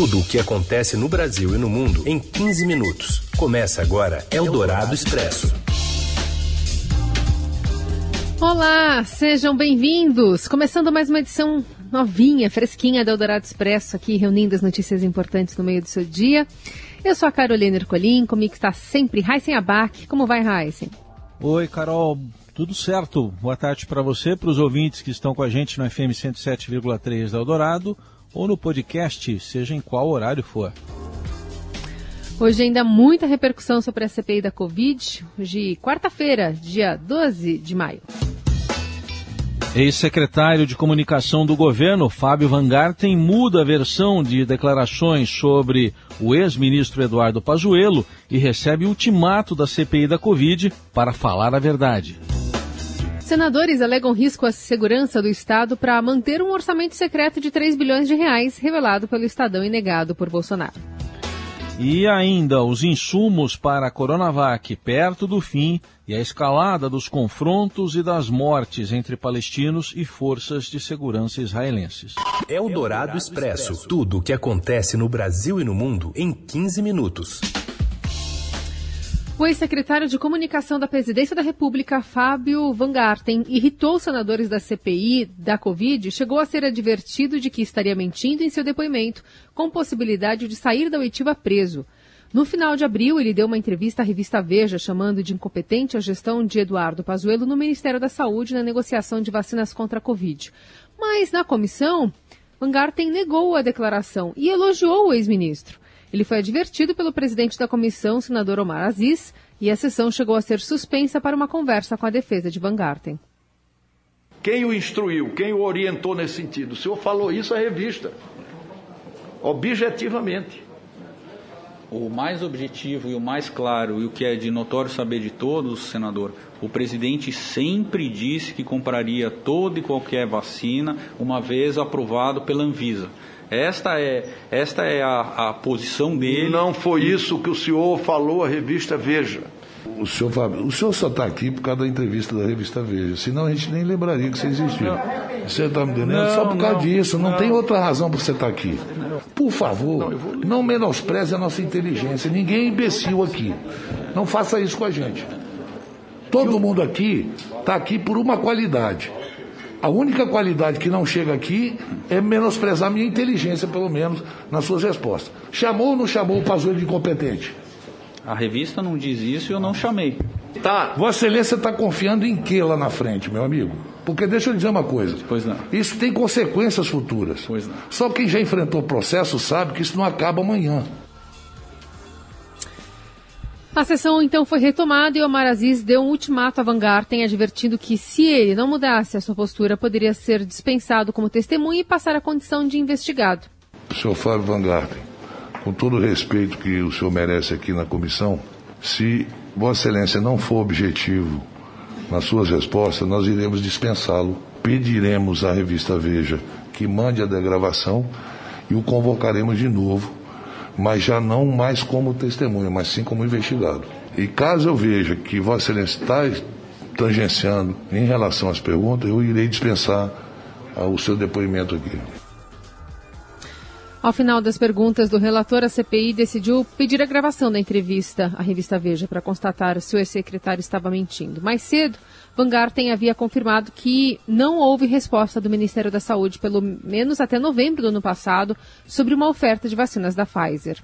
Tudo o que acontece no Brasil e no mundo em 15 minutos. Começa agora Eldorado Expresso. Olá, sejam bem-vindos. Começando mais uma edição novinha, fresquinha do Eldorado Expresso, aqui reunindo as notícias importantes no meio do seu dia. Eu sou a Carolina Ercolim, comigo está sempre Heisen Abac. Como vai, Heisen? Oi, Carol. Tudo certo. Boa tarde para você, para os ouvintes que estão com a gente no FM 107,3 da Eldorado ou no podcast, seja em qual horário for. Hoje ainda muita repercussão sobre a CPI da Covid. Hoje, quarta-feira, dia 12 de maio. Ex-secretário de Comunicação do governo, Fábio Van Garten, muda a versão de declarações sobre o ex-ministro Eduardo Pazuello e recebe ultimato da CPI da Covid para falar a verdade. Senadores alegam risco à segurança do Estado para manter um orçamento secreto de 3 bilhões de reais, revelado pelo Estadão e negado por Bolsonaro. E ainda os insumos para a Coronavac perto do fim e a escalada dos confrontos e das mortes entre palestinos e forças de segurança israelenses. É o Dourado Expresso. Tudo o que acontece no Brasil e no mundo em 15 minutos. O ex-secretário de Comunicação da Presidência da República, Fábio Van Garten, irritou os senadores da CPI da Covid e chegou a ser advertido de que estaria mentindo em seu depoimento, com possibilidade de sair da oitiva preso. No final de abril, ele deu uma entrevista à revista Veja, chamando de incompetente a gestão de Eduardo Pazuello no Ministério da Saúde na negociação de vacinas contra a Covid. Mas, na comissão, Van Garten negou a declaração e elogiou o ex-ministro. Ele foi advertido pelo presidente da comissão, senador Omar Aziz, e a sessão chegou a ser suspensa para uma conversa com a defesa de Van Garten. Quem o instruiu, quem o orientou nesse sentido? O senhor falou isso à revista, objetivamente. O mais objetivo e o mais claro, e o que é de notório saber de todos, senador, o presidente sempre disse que compraria toda e qualquer vacina, uma vez aprovado pela Anvisa. Esta é, esta é a, a posição dele. Não foi isso que o senhor falou à revista Veja. O senhor, Fábio, o senhor só está aqui por causa da entrevista da revista Veja, senão a gente nem lembraria que você existiu. Você está me entendendo? Não, só por causa não, disso, não, não. tem outra razão para você estar aqui. Por favor, não menospreze a nossa inteligência. Ninguém é imbecil aqui. Não faça isso com a gente. Todo mundo aqui está aqui por uma qualidade. A única qualidade que não chega aqui é menosprezar minha inteligência, pelo menos, nas suas respostas. Chamou ou não chamou o Pazuello de incompetente? A revista não diz isso e eu não chamei. Tá. Vossa Excelência está confiando em que lá na frente, meu amigo? Porque deixa eu dizer uma coisa. Pois não. Isso tem consequências futuras. Pois não. Só quem já enfrentou o processo sabe que isso não acaba amanhã. A sessão então foi retomada e Omar Aziz deu um ultimato a Van Garten, advertindo que se ele não mudasse a sua postura, poderia ser dispensado como testemunha e passar a condição de investigado. Senhor Fábio Van Garten, com todo o respeito que o senhor merece aqui na comissão, se Vossa Excelência não for objetivo nas suas respostas, nós iremos dispensá-lo. Pediremos à revista Veja que mande a degravação e o convocaremos de novo, mas já não mais como testemunha, mas sim como investigado. E caso eu veja que Vossa Excelência está tangenciando em relação às perguntas, eu irei dispensar o seu depoimento aqui. Ao final das perguntas do relator, a CPI decidiu pedir a gravação da entrevista à revista Veja para constatar se o ex-secretário estava mentindo. Mais cedo, Van Garten havia confirmado que não houve resposta do Ministério da Saúde, pelo menos até novembro do ano passado, sobre uma oferta de vacinas da Pfizer.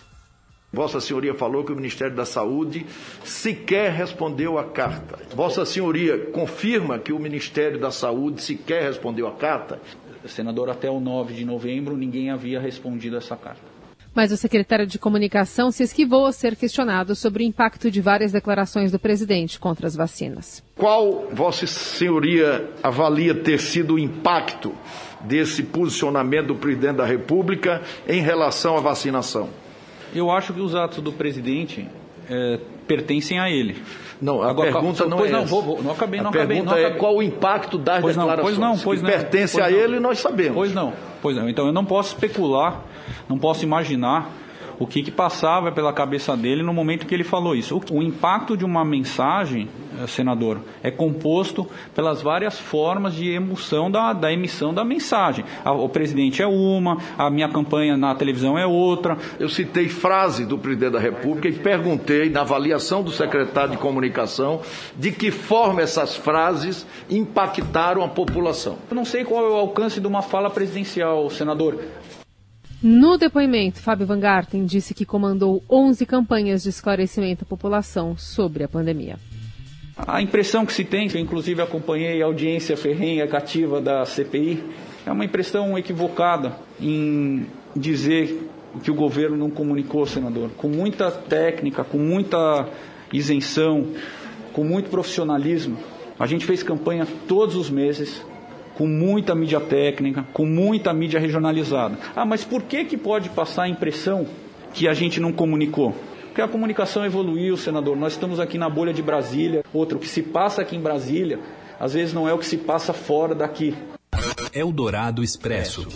Vossa Senhoria falou que o Ministério da Saúde sequer respondeu a carta. Vossa Senhoria confirma que o Ministério da Saúde sequer respondeu a carta? Senador, até o 9 de novembro ninguém havia respondido essa carta. Mas o secretário de Comunicação se esquivou a ser questionado sobre o impacto de várias declarações do presidente contra as vacinas. Qual Vossa Senhoria avalia ter sido o impacto desse posicionamento do presidente da República em relação à vacinação? Eu acho que os atos do presidente eh, pertencem a ele. Não, a Agora, pergunta não pois é não, essa. vou, vou, não acabei, a não acabei. pergunta não é acabei. qual o impacto das Pois não, declarações. pois não, pois que não. pertence a não. ele, nós sabemos. Pois não, pois não. Então eu não posso especular, não posso imaginar o que, que passava pela cabeça dele no momento que ele falou isso. O, o impacto de uma mensagem senador, é composto pelas várias formas de emoção da, da emissão da mensagem. o presidente é uma, a minha campanha na televisão é outra. Eu citei frase do presidente da República e perguntei, na avaliação do secretário de comunicação, de que forma essas frases impactaram a população. Eu não sei qual é o alcance de uma fala presidencial, senador. No depoimento, Fábio Van Garten disse que comandou 11 campanhas de esclarecimento à população sobre a pandemia. A impressão que se tem, eu inclusive acompanhei a audiência ferrenha cativa da CPI, é uma impressão equivocada em dizer que o governo não comunicou, senador. Com muita técnica, com muita isenção, com muito profissionalismo. A gente fez campanha todos os meses, com muita mídia técnica, com muita mídia regionalizada. Ah, mas por que, que pode passar a impressão que a gente não comunicou? Porque a comunicação evoluiu, senador. Nós estamos aqui na bolha de Brasília. Outro, o que se passa aqui em Brasília, às vezes não é o que se passa fora daqui. Eldorado Expresso.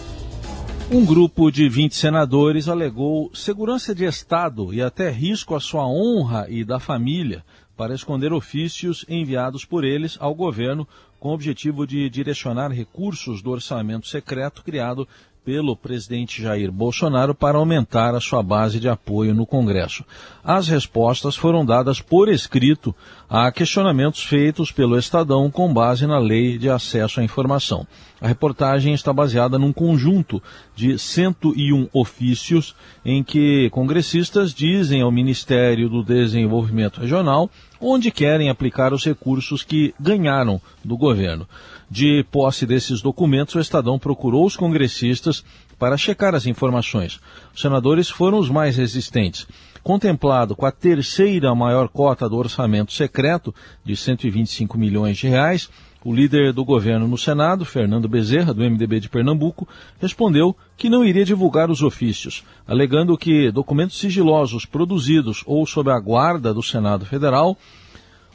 Um grupo de 20 senadores alegou segurança de Estado e até risco à sua honra e da família para esconder ofícios enviados por eles ao governo com o objetivo de direcionar recursos do orçamento secreto criado pelo presidente Jair Bolsonaro para aumentar a sua base de apoio no Congresso. As respostas foram dadas por escrito a questionamentos feitos pelo Estadão com base na Lei de Acesso à Informação. A reportagem está baseada num conjunto de 101 ofícios em que congressistas dizem ao Ministério do Desenvolvimento Regional onde querem aplicar os recursos que ganharam do governo. De posse desses documentos, o Estadão procurou os congressistas para checar as informações. Os senadores foram os mais resistentes. Contemplado com a terceira maior cota do orçamento secreto, de 125 milhões de reais, o líder do governo no Senado, Fernando Bezerra, do MDB de Pernambuco, respondeu que não iria divulgar os ofícios, alegando que documentos sigilosos produzidos ou sob a guarda do Senado Federal,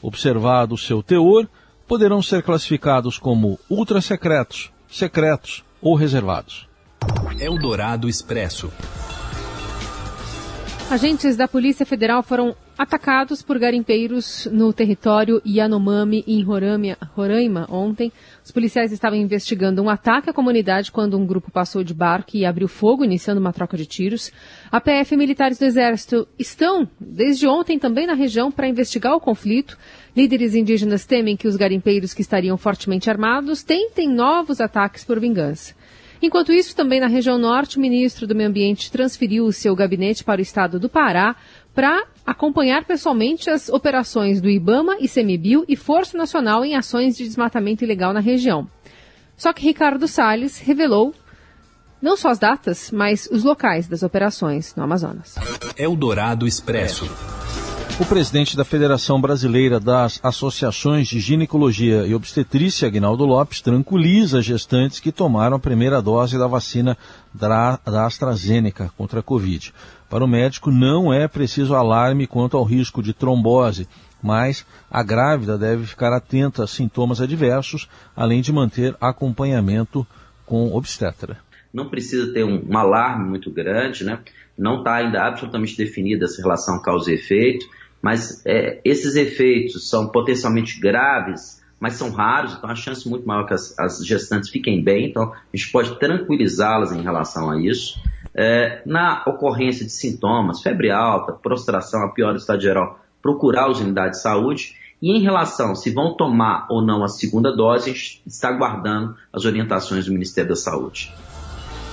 observado seu teor, poderão ser classificados como ultrasecretos, secretos ou reservados. Eldorado Expresso. Agentes da Polícia Federal foram atacados por garimpeiros no território Yanomami, em Roraima, Roraima, ontem. Os policiais estavam investigando um ataque à comunidade quando um grupo passou de barco e abriu fogo, iniciando uma troca de tiros. A PF e militares do Exército estão, desde ontem, também na região para investigar o conflito. Líderes indígenas temem que os garimpeiros que estariam fortemente armados tentem novos ataques por vingança. Enquanto isso, também na região norte, o ministro do Meio Ambiente transferiu o seu gabinete para o estado do Pará para acompanhar pessoalmente as operações do IBAMA, ICMBio e Força Nacional em ações de desmatamento ilegal na região. Só que Ricardo Salles revelou não só as datas, mas os locais das operações no Amazonas. Eldorado Expresso. O presidente da Federação Brasileira das Associações de Ginecologia e Obstetrícia, Aguinaldo Lopes, tranquiliza gestantes que tomaram a primeira dose da vacina da, AstraZeneca contra a Covid. Para o médico, não é preciso alarme quanto ao risco de trombose, mas a grávida deve ficar atenta a sintomas adversos, além de manter acompanhamento com obstetra. Não precisa ter um, um alarme muito grande, né? Não está ainda absolutamente definida essa relação causa e efeito mas é, esses efeitos são potencialmente graves, mas são raros, então a chance é muito maior que as, as gestantes fiquem bem, então a gente pode tranquilizá-las em relação a isso. É, na ocorrência de sintomas, febre alta, prostração, a pior estado geral, procurar as unidades de saúde. E em relação se vão tomar ou não a segunda dose, a gente está aguardando as orientações do Ministério da Saúde.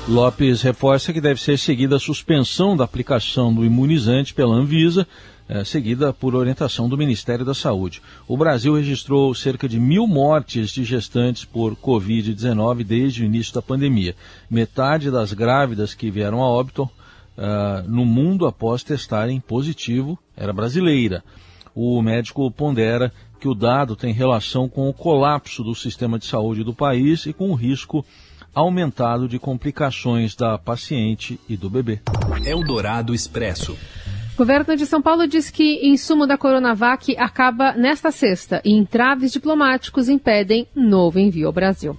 Lopes reforça que deve ser seguida a suspensão da aplicação do imunizante pela Anvisa é, seguida por orientação do Ministério da Saúde. O Brasil registrou cerca de mil mortes de gestantes por Covid-19 desde o início da pandemia. Metade das grávidas que vieram a óbito uh, no mundo após testarem positivo era brasileira. O médico pondera que o dado tem relação com o colapso do sistema de saúde do país e com o risco aumentado de complicações da paciente e do bebê. Eldorado Expresso. Governo de São Paulo diz que insumo da Coronavac acaba nesta sexta e entraves diplomáticos impedem novo envio ao Brasil.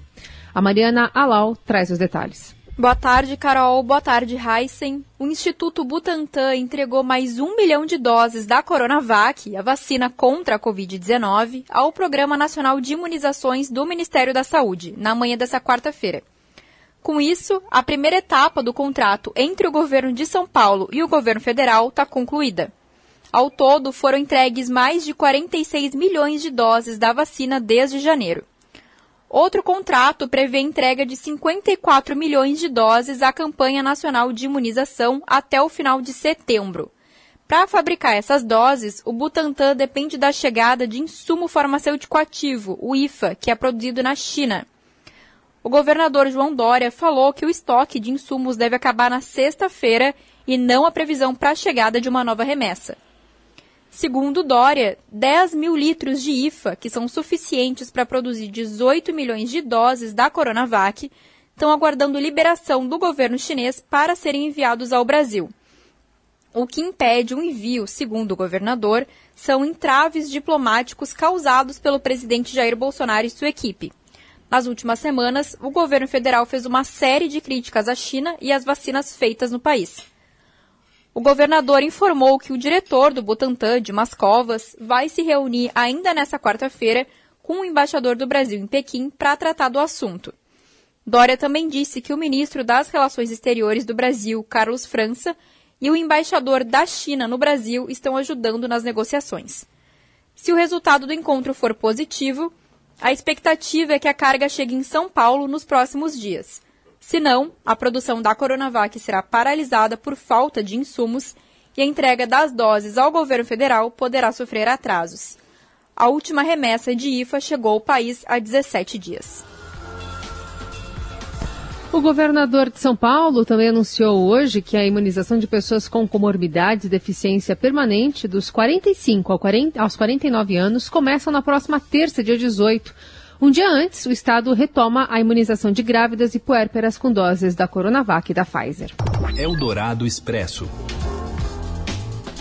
A Mariana Alau traz os detalhes. Boa tarde, Carol. Boa tarde, Heisen. O Instituto Butantan entregou mais um milhão de doses da Coronavac, a vacina contra a Covid-19, ao Programa Nacional de Imunizações do Ministério da Saúde, na manhã dessa quarta-feira. Com isso, a primeira etapa do contrato entre o governo de São Paulo e o governo federal está concluída. Ao todo, foram entregues mais de 46 milhões de doses da vacina desde janeiro. Outro contrato prevê entrega de 54 milhões de doses à campanha nacional de imunização até o final de setembro. Para fabricar essas doses, o Butantan depende da chegada de insumo farmacêutico ativo, o IFA, que é produzido na China. O governador João Dória falou que o estoque de insumos deve acabar na sexta-feira e não a previsão para a chegada de uma nova remessa. Segundo Dória, 10 mil litros de IFA, que são suficientes para produzir 18 milhões de doses da Coronavac, estão aguardando liberação do governo chinês para serem enviados ao Brasil. O que impede o envio, segundo o governador, são entraves diplomáticos causados pelo presidente Jair Bolsonaro e sua equipe. Nas últimas semanas, o governo federal fez uma série de críticas à China e às vacinas feitas no país. O governador informou que o diretor do Butantan, Dimas Covas, vai se reunir ainda nesta quarta-feira com o embaixador do Brasil em Pequim para tratar do assunto. Dória também disse que o ministro das Relações Exteriores do Brasil, Carlos França, e o embaixador da China no Brasil estão ajudando nas negociações. Se o resultado do encontro for positivo, a expectativa é que a carga chegue em São Paulo nos próximos dias. Se não, a produção da Coronavac será paralisada por falta de insumos e a entrega das doses ao governo federal poderá sofrer atrasos. A última remessa de IFA chegou ao país há 17 dias. O governador de São Paulo também anunciou hoje que a imunização de pessoas com comorbidades e deficiência permanente dos 45 aos 49 anos começa na próxima terça, dia 18 um dia antes, o Estado retoma a imunização de grávidas e puérperas com doses da Coronavac e da Pfizer. Eldorado Expresso.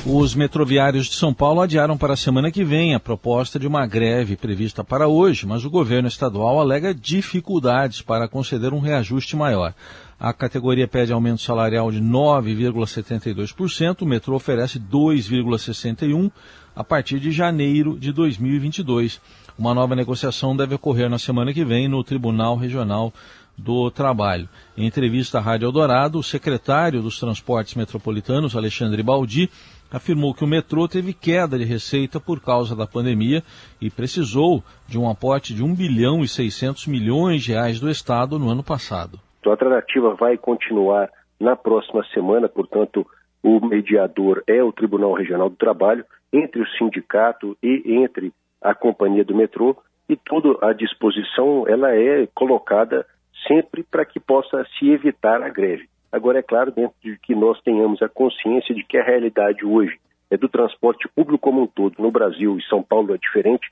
Os metroviários de São Paulo adiaram para a semana que vem a proposta de uma greve prevista para hoje, mas o governo estadual alega dificuldades para conceder um reajuste maior. A categoria pede aumento salarial de 9,72%, o metrô oferece 2,61% a partir de janeiro de 2022. Uma nova negociação deve ocorrer na semana que vem no Tribunal Regional do Trabalho. Em entrevista à Rádio Eldorado, o secretário dos Transportes Metropolitanos, Alexandre Baldi, afirmou que o metrô teve queda de receita por causa da pandemia e precisou de um aporte de 1 bilhão e 600 milhões de reais do Estado no ano passado. Então, a tratativa vai continuar na próxima semana, portanto, o mediador é o Tribunal Regional do Trabalho, entre o sindicato e entre a companhia do metrô e toda a disposição ela é colocada sempre para que possa se evitar a greve. Agora, é claro, dentro de que nós tenhamos a consciência de que a realidade hoje é do transporte público como um todo no Brasil e São Paulo é diferente,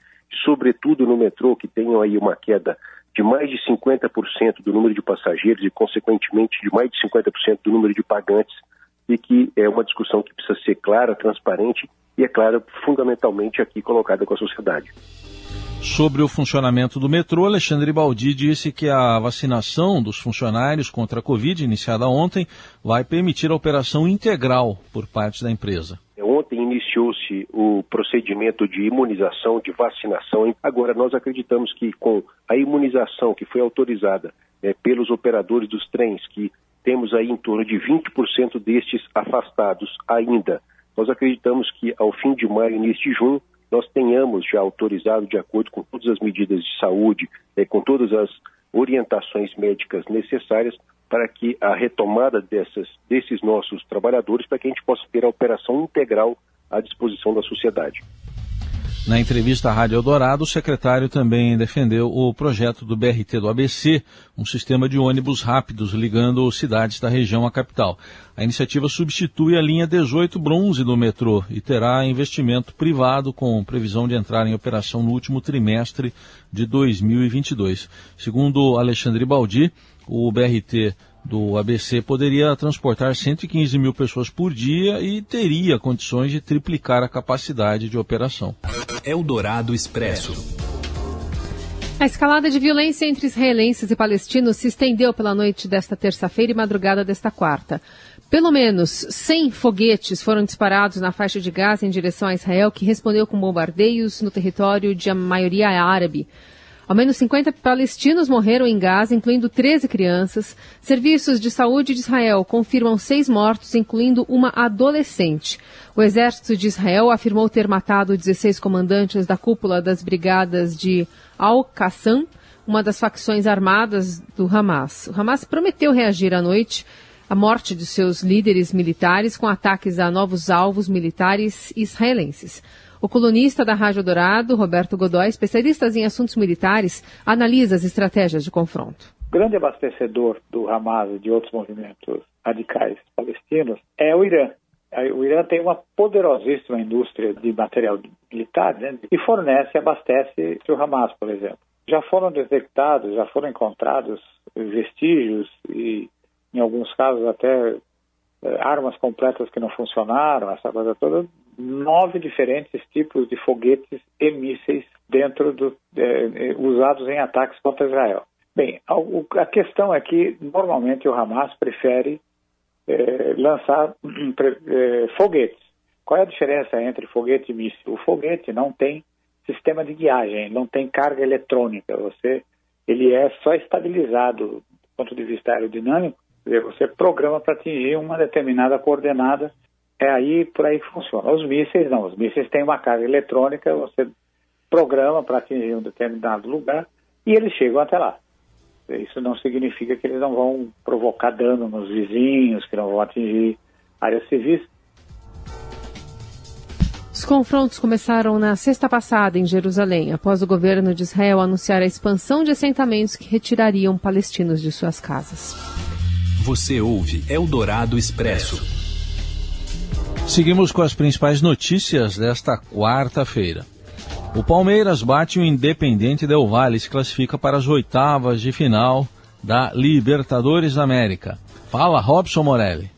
sobretudo no metrô, que tem aí uma queda de mais de 50% do número de passageiros e, consequentemente, de mais de 50% do número de pagantes, e que é uma discussão que precisa ser clara, transparente e, é claro, fundamentalmente aqui colocada com a sociedade. Sobre o funcionamento do metrô, Alexandre Baldi disse que a vacinação dos funcionários contra a Covid, iniciada ontem, vai permitir a operação integral por parte da empresa. Ontem iniciou-se o procedimento de imunização, de vacinação. Agora, nós acreditamos que com a imunização que foi autorizada é, pelos operadores dos trens, que temos aí em torno de 20% destes afastados ainda, nós acreditamos que ao fim de maio, início de junho, nós tenhamos já autorizado, de acordo com todas as medidas de saúde, eh, com todas as orientações médicas necessárias, para que a retomada dessas, desses nossos trabalhadores, para que a gente possa ter a operação integral à disposição da sociedade. Na entrevista à Rádio Eldorado, o secretário também defendeu o projeto do BRT do ABC, um sistema de ônibus rápidos ligando cidades da região à capital. A iniciativa substitui a linha 18 bronze do metrô e terá investimento privado com previsão de entrar em operação no último trimestre de 2022. Segundo Alexandre Baldi, o BRT do ABC poderia transportar 115 mil pessoas por dia e teria condições de triplicar a capacidade de operação. Eldorado Expresso. A escalada de violência entre israelenses e palestinos se estendeu pela noite desta terça-feira e madrugada desta quarta. Pelo menos 100 foguetes foram disparados na faixa de Gaza em direção a Israel, que respondeu com bombardeios no território de maioria árabe. Ao menos 50 palestinos morreram em Gaza, incluindo 13 crianças. Serviços de saúde de Israel confirmam seis mortos, incluindo uma adolescente. O exército de Israel afirmou ter matado 16 comandantes da cúpula das brigadas de Al-Qassam, uma das facções armadas do Hamas. O Hamas prometeu reagir à noite à morte de seus líderes militares com ataques a novos alvos militares israelenses. O colunista da Rádio Dourado, Roberto Godoy, especialista em assuntos militares, analisa as estratégias de confronto. O grande abastecedor do Hamas e de outros movimentos radicais palestinos é o Irã. O Irã tem uma poderosíssima indústria de material militar né, e fornece e abastece o Hamas, por exemplo. Já foram detectados, já foram encontrados vestígios e, em alguns casos, até armas completas que não funcionaram, essa coisa toda, nove diferentes tipos de foguetes e mísseis dentro do, é, usados em ataques contra Israel. Bem, a, a, questão é que normalmente o Hamas prefere é, lançar é, foguetes. Qual é a diferença entre foguete e míssil? O foguete não tem sistema de guiagem, não tem carga eletrônica. Você, ele é só estabilizado do ponto de vista aerodinâmico. Você programa para atingir uma determinada coordenada é aí por aí que funciona. Os mísseis não, os mísseis têm uma carga eletrônica, você programa para atingir um determinado lugar e eles chegam até lá. Isso não significa que eles não vão provocar dano nos vizinhos, que não vão atingir áreas civis. Os confrontos começaram na sexta passada em Jerusalém, após o governo de Israel anunciar a expansão de assentamentos que retirariam palestinos de suas casas. Você ouve Eldorado Expresso. Seguimos com as principais notícias desta quarta-feira. O Palmeiras bate o Independente Del Valle e se classifica para as oitavas de final da Libertadores América. Fala, Robson Morelli.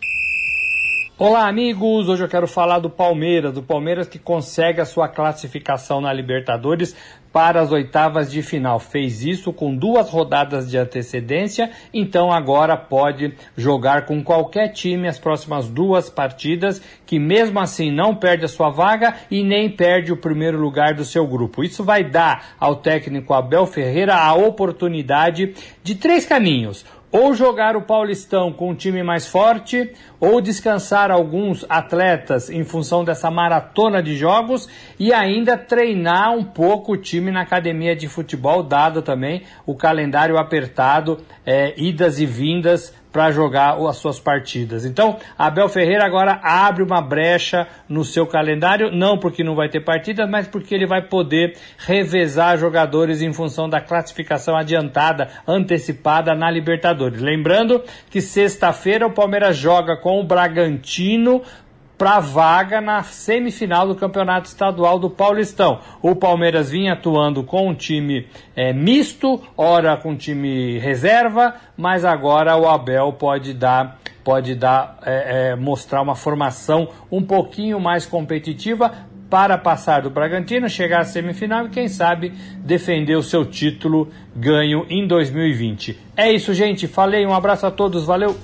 Olá, amigos! Hoje eu quero falar do Palmeiras, do Palmeiras que consegue a sua classificação na Libertadores para as oitavas de final. Fez isso com duas rodadas de antecedência, então agora pode jogar com qualquer time as próximas duas partidas, que mesmo assim não perde a sua vaga e nem perde o primeiro lugar do seu grupo. Isso vai dar ao técnico Abel Ferreira a oportunidade de três caminhos ou jogar o Paulistão com um time mais forte, ou descansar alguns atletas em função dessa maratona de jogos e ainda treinar um pouco o time na academia de futebol, dado também o calendário apertado, é, idas e vindas para jogar as suas partidas. Então, Abel Ferreira agora abre uma brecha no seu calendário, não porque não vai ter partidas, mas porque ele vai poder revezar jogadores em função da classificação adiantada, antecipada na Libertadores. Lembrando que sexta-feira o Palmeiras joga com o Bragantino para vaga na semifinal do Campeonato Estadual do Paulistão. O Palmeiras vinha atuando com um time é, misto, ora com time reserva, mas agora o Abel pode dar pode dar é, é, mostrar uma formação um pouquinho mais competitiva para passar do Bragantino, chegar à semifinal e quem sabe defender o seu título ganho em 2020. É isso, gente. Falei, um abraço a todos, valeu.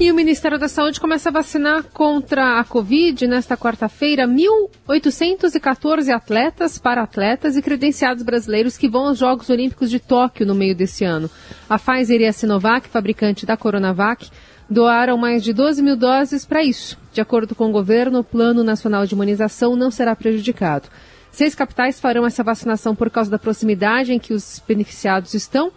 E o Ministério da Saúde começa a vacinar contra a Covid nesta quarta-feira 1.814 atletas, para-atletas e credenciados brasileiros que vão aos Jogos Olímpicos de Tóquio no meio desse ano. A Pfizer e a Sinovac, fabricante da Coronavac, doaram mais de 12 mil doses para isso. De acordo com o governo, o Plano Nacional de Imunização não será prejudicado. Seis capitais farão essa vacinação por causa da proximidade em que os beneficiados estão.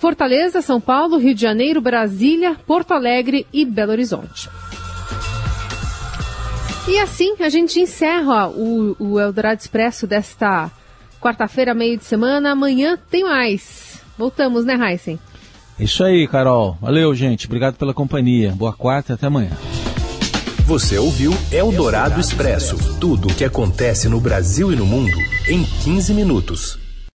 Fortaleza, São Paulo, Rio de Janeiro, Brasília, Porto Alegre e Belo Horizonte. E assim a gente encerra o, o Eldorado Expresso desta quarta-feira, meio de semana. Amanhã tem mais. Voltamos, né, Heisen? Isso aí, Carol. Valeu, gente. Obrigado pela companhia. Boa quarta e até amanhã. Você ouviu Eldorado Expresso tudo o que acontece no Brasil e no mundo em 15 minutos.